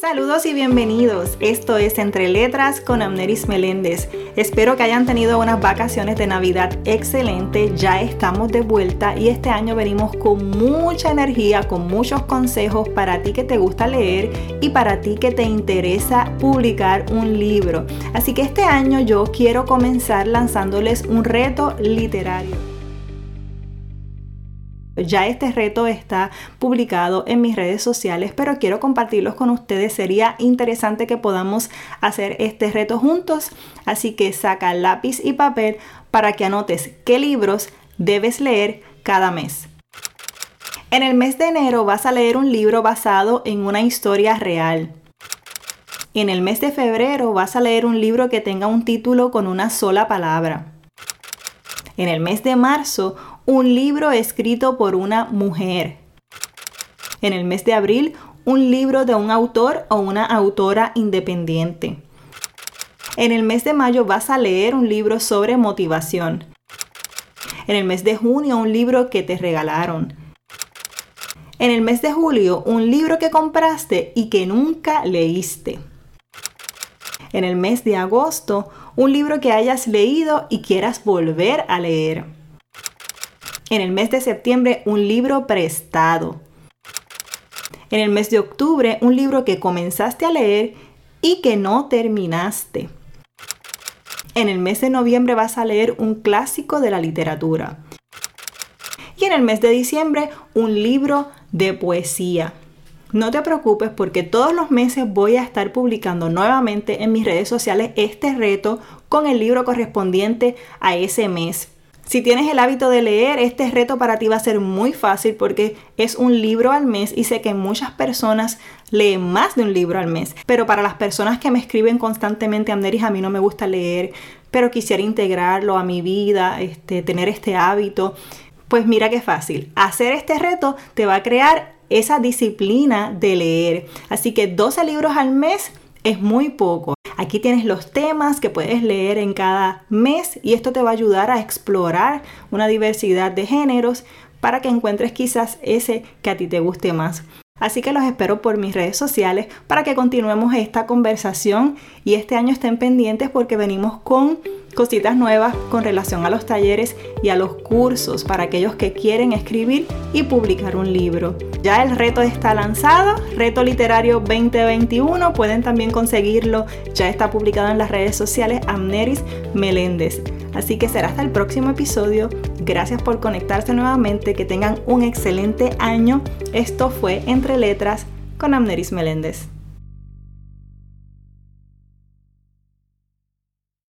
Saludos y bienvenidos. Esto es Entre Letras con Amneris Meléndez. Espero que hayan tenido unas vacaciones de Navidad excelente. Ya estamos de vuelta y este año venimos con mucha energía, con muchos consejos para ti que te gusta leer y para ti que te interesa publicar un libro. Así que este año yo quiero comenzar lanzándoles un reto literario. Ya este reto está publicado en mis redes sociales, pero quiero compartirlos con ustedes. Sería interesante que podamos hacer este reto juntos, así que saca lápiz y papel para que anotes qué libros debes leer cada mes. En el mes de enero vas a leer un libro basado en una historia real. En el mes de febrero vas a leer un libro que tenga un título con una sola palabra. En el mes de marzo, un libro escrito por una mujer. En el mes de abril, un libro de un autor o una autora independiente. En el mes de mayo vas a leer un libro sobre motivación. En el mes de junio, un libro que te regalaron. En el mes de julio, un libro que compraste y que nunca leíste. En el mes de agosto, un libro que hayas leído y quieras volver a leer en el mes de septiembre un libro prestado. En el mes de octubre un libro que comenzaste a leer y que no terminaste. En el mes de noviembre vas a leer un clásico de la literatura. Y en el mes de diciembre un libro de poesía. No te preocupes porque todos los meses voy a estar publicando nuevamente en mis redes sociales este reto con el libro correspondiente a ese mes. Si tienes el hábito de leer, este reto para ti va a ser muy fácil porque es un libro al mes y sé que muchas personas leen más de un libro al mes. Pero para las personas que me escriben constantemente, Amneris, a mí no me gusta leer, pero quisiera integrarlo a mi vida, este, tener este hábito, pues mira qué fácil. Hacer este reto te va a crear esa disciplina de leer. Así que 12 libros al mes es muy poco. Aquí tienes los temas que puedes leer en cada mes y esto te va a ayudar a explorar una diversidad de géneros para que encuentres quizás ese que a ti te guste más. Así que los espero por mis redes sociales para que continuemos esta conversación y este año estén pendientes porque venimos con cositas nuevas con relación a los talleres y a los cursos para aquellos que quieren escribir y publicar un libro. Ya el reto está lanzado, Reto Literario 2021, pueden también conseguirlo, ya está publicado en las redes sociales Amneris Meléndez. Así que será hasta el próximo episodio. Gracias por conectarse nuevamente, que tengan un excelente año. Esto fue Entre Letras con Amneris Meléndez.